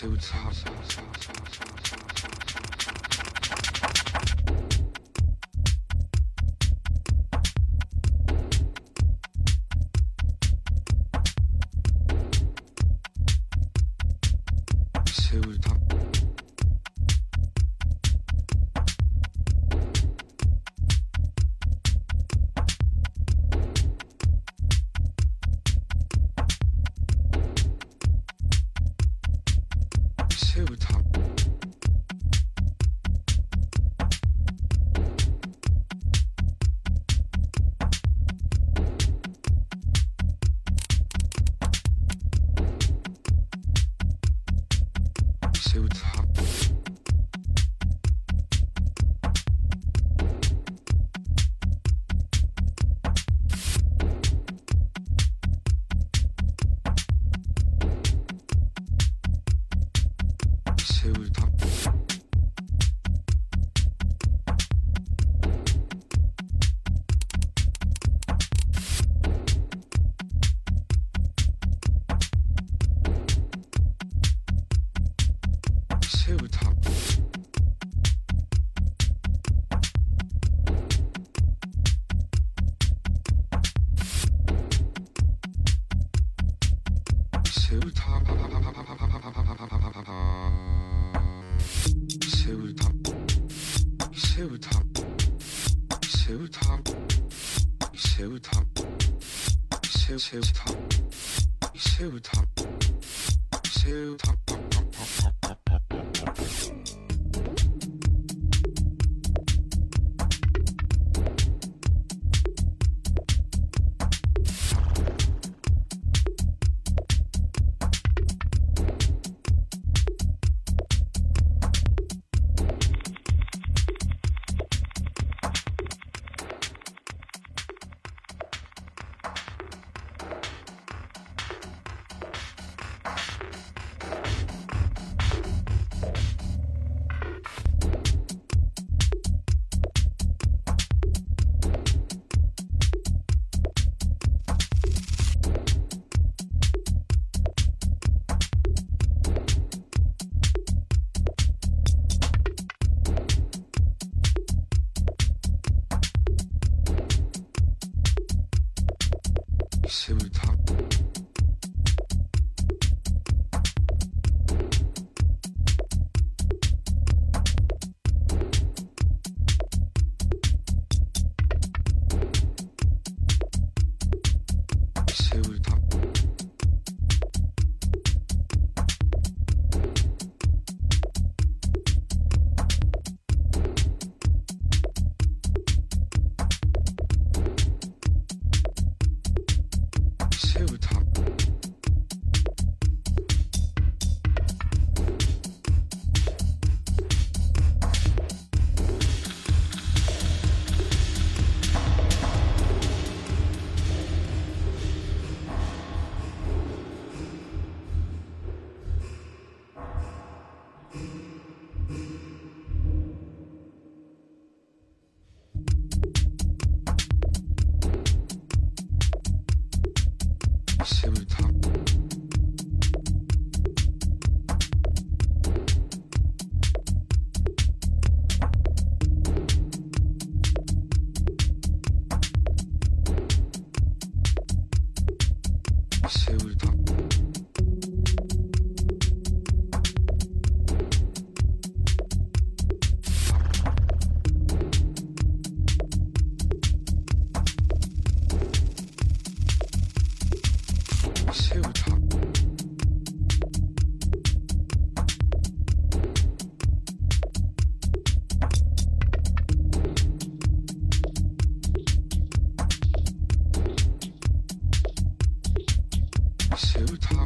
suits. 새 우. 是他。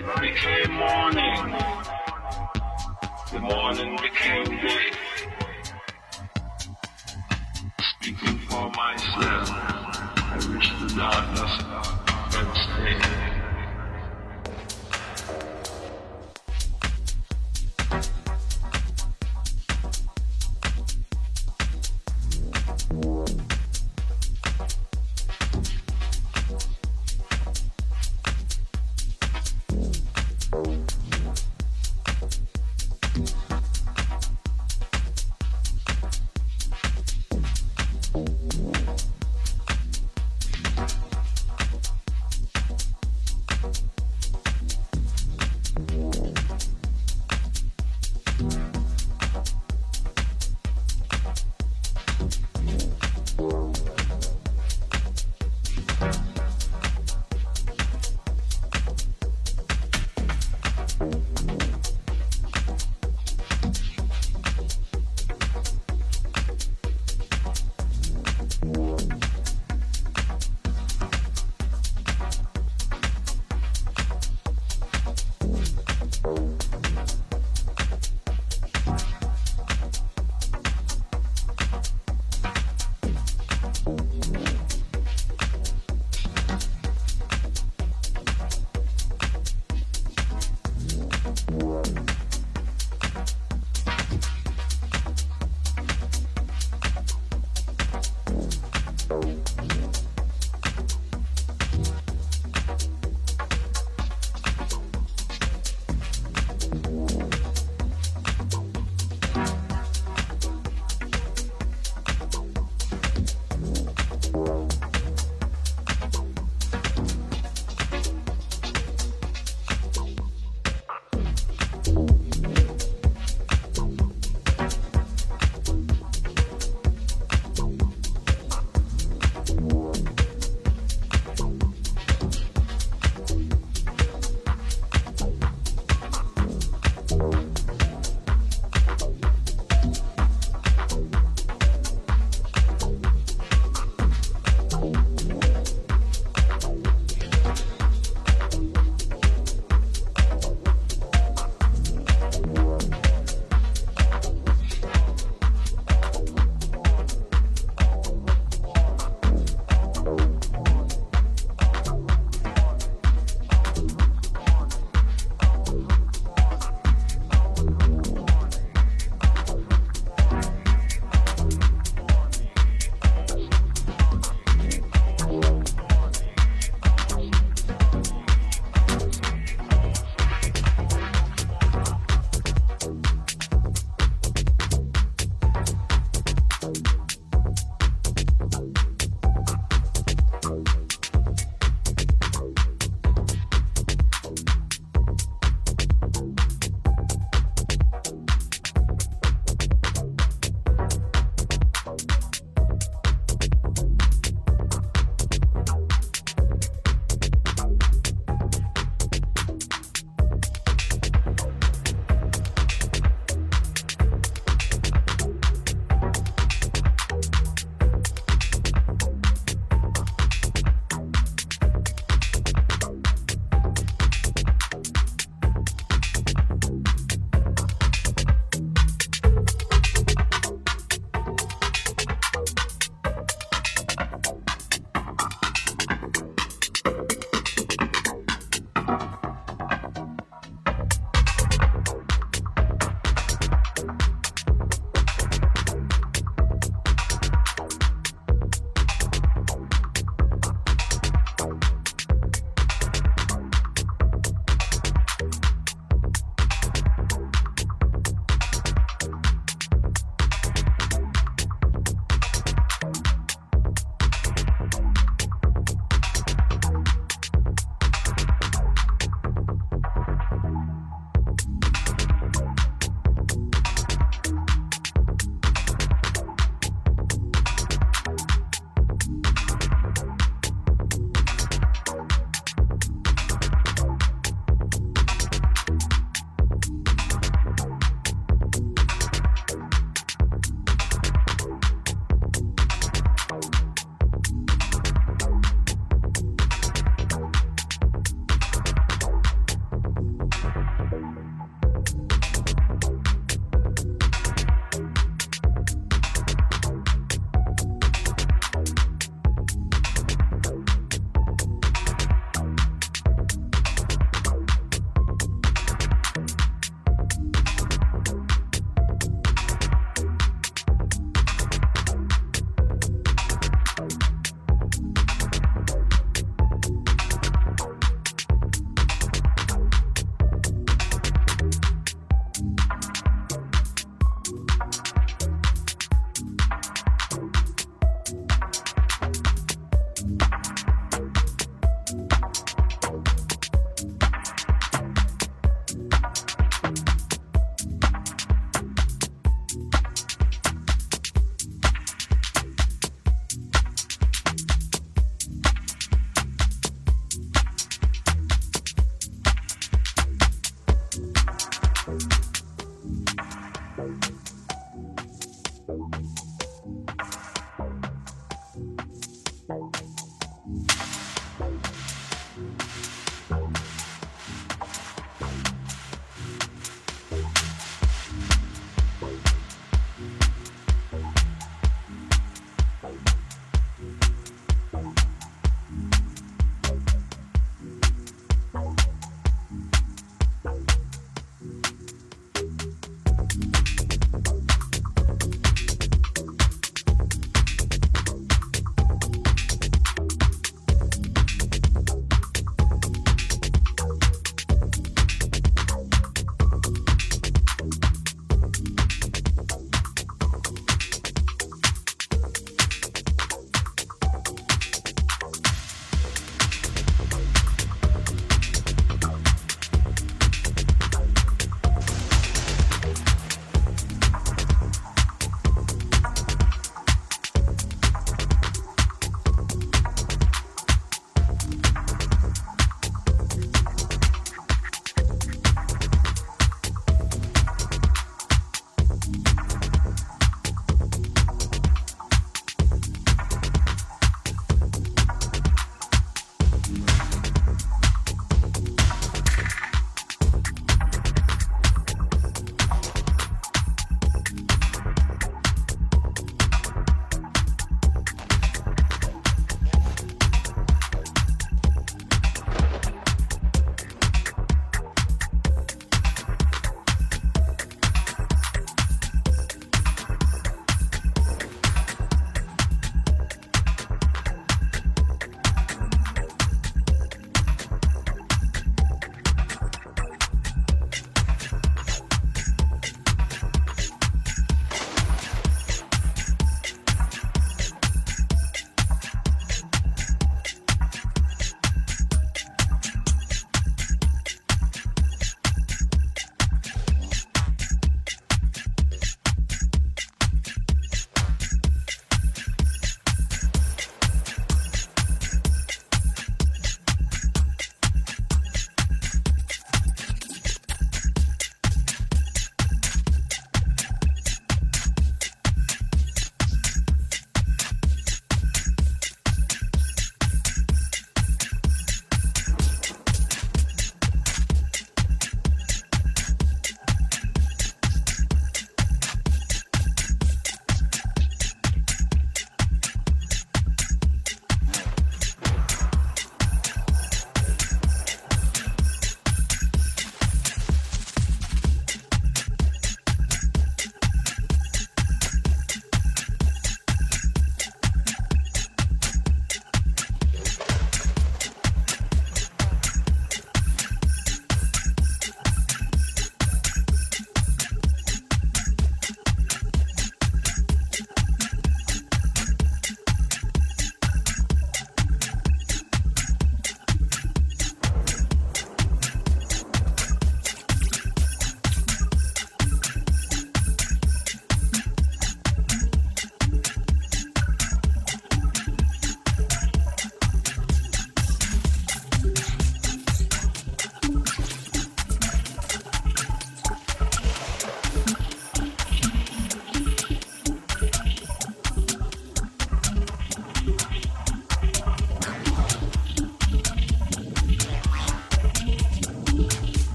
night became morning. The morning became day.